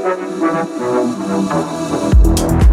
thank you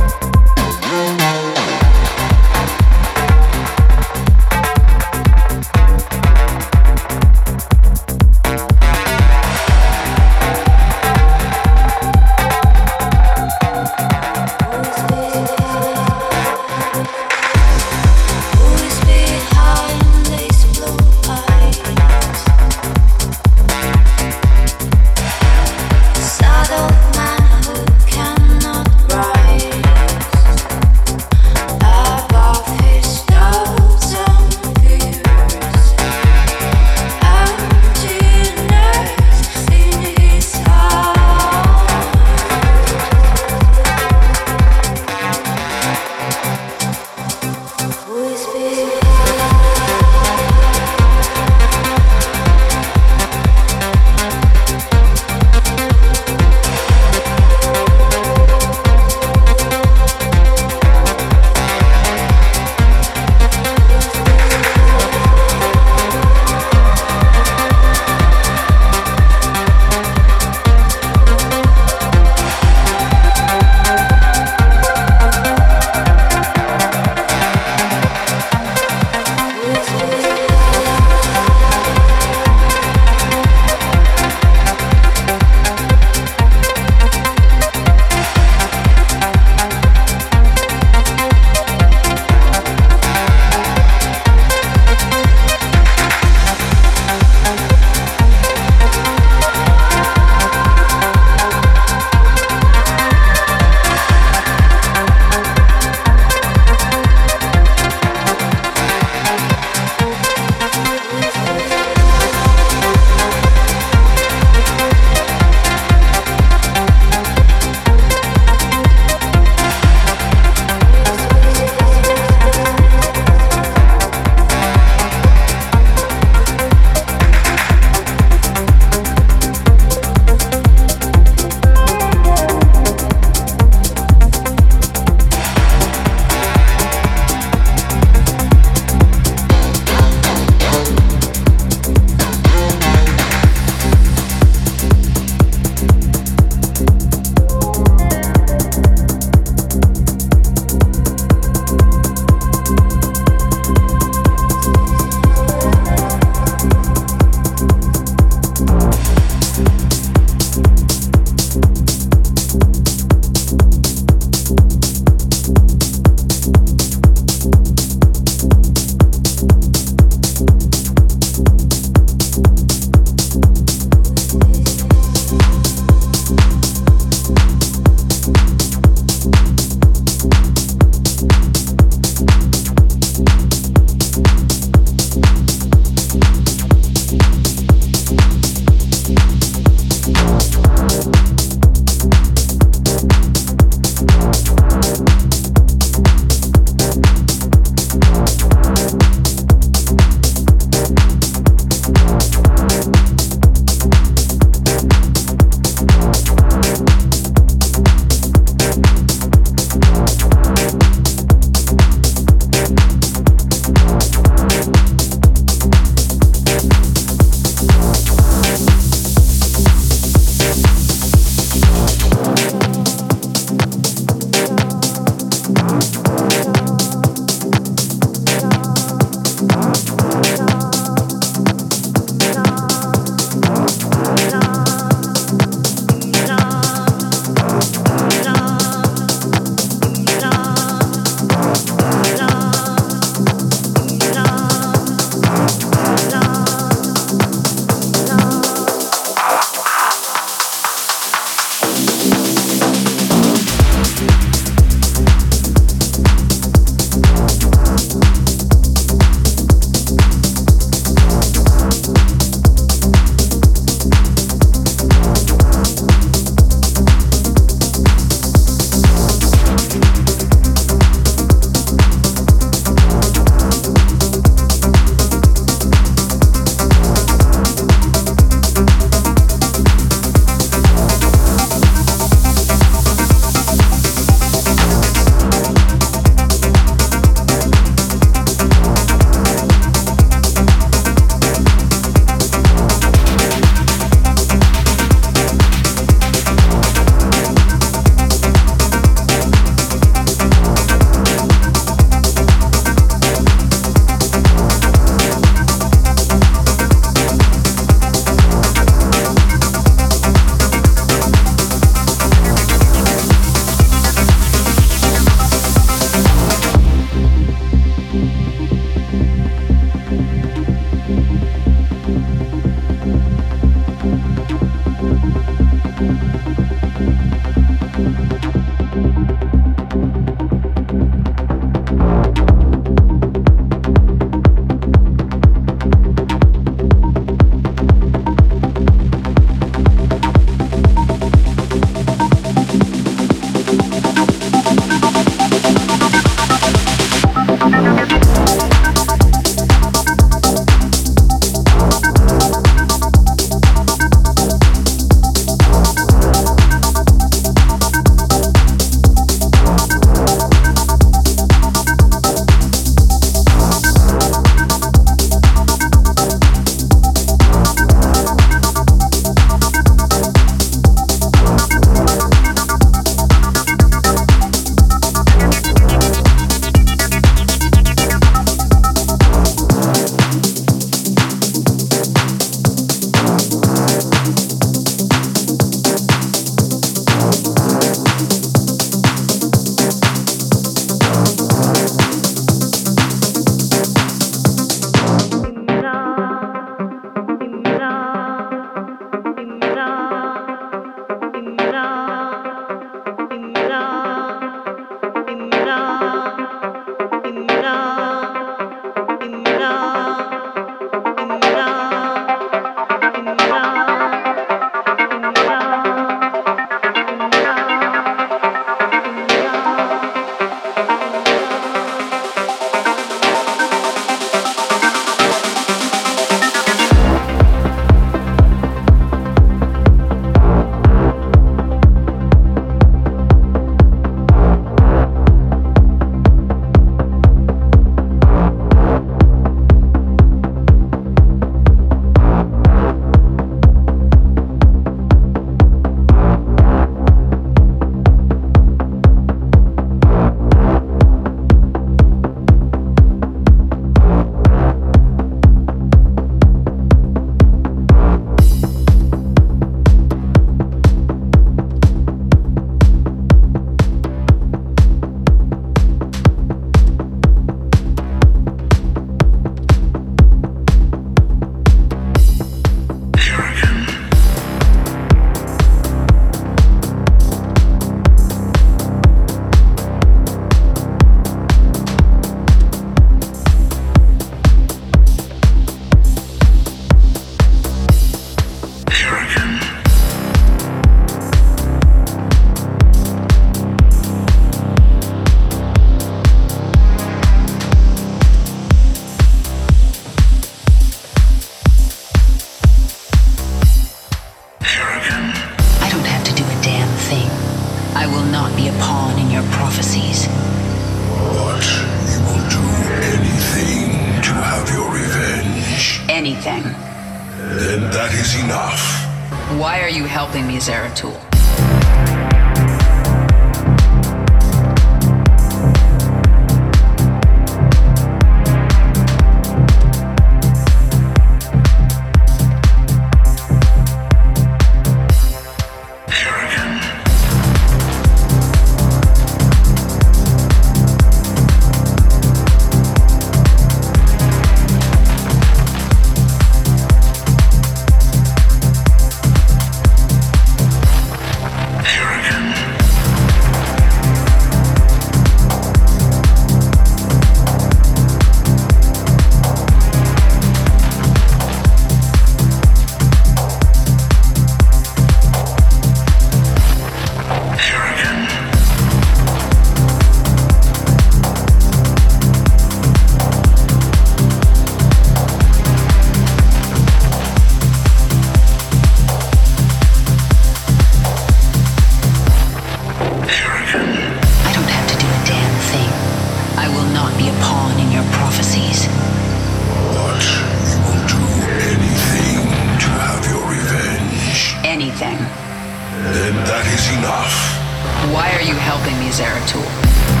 use our tool.